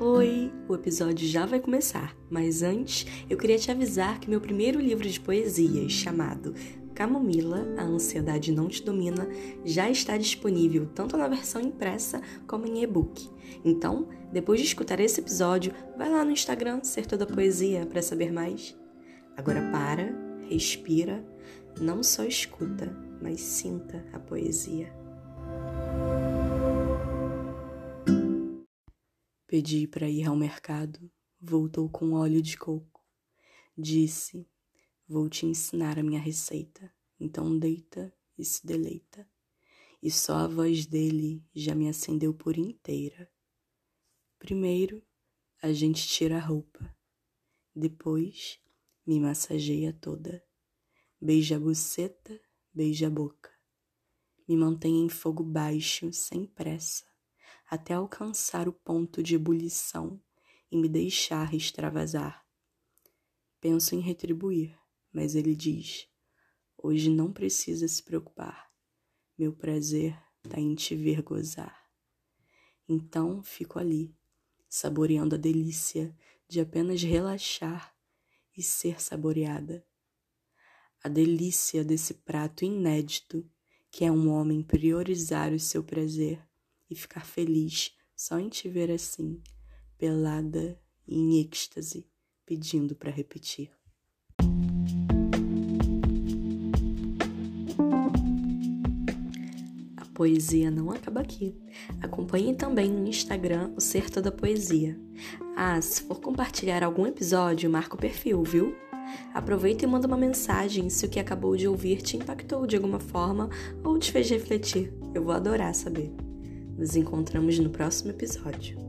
Oi! O episódio já vai começar, mas antes eu queria te avisar que meu primeiro livro de poesias, chamado Camomila, A Ansiedade Não Te Domina, já está disponível tanto na versão impressa como em e-book. Então, depois de escutar esse episódio, vai lá no Instagram Ser Toda Poesia para saber mais. Agora para, respira, não só escuta, mas sinta a poesia. Pedi para ir ao mercado, voltou com óleo de coco. Disse: Vou te ensinar a minha receita, então deita e se deleita. E só a voz dele já me acendeu por inteira. Primeiro, a gente tira a roupa. Depois, me massageia toda. Beija a buceta, beija a boca. Me mantém em fogo baixo, sem pressa até alcançar o ponto de ebulição e me deixar extravasar. Penso em retribuir, mas ele diz: Hoje não precisa se preocupar. Meu prazer está em te ver gozar. Então fico ali, saboreando a delícia de apenas relaxar e ser saboreada. A delícia desse prato inédito que é um homem priorizar o seu prazer e ficar feliz só em te ver assim, pelada e em êxtase, pedindo para repetir. A poesia não acaba aqui. Acompanhe também no Instagram o Ser Toda Poesia. Ah, se for compartilhar algum episódio, marca o perfil, viu? Aproveita e manda uma mensagem se o que acabou de ouvir te impactou de alguma forma ou te fez refletir. Eu vou adorar saber. Nos encontramos no próximo episódio.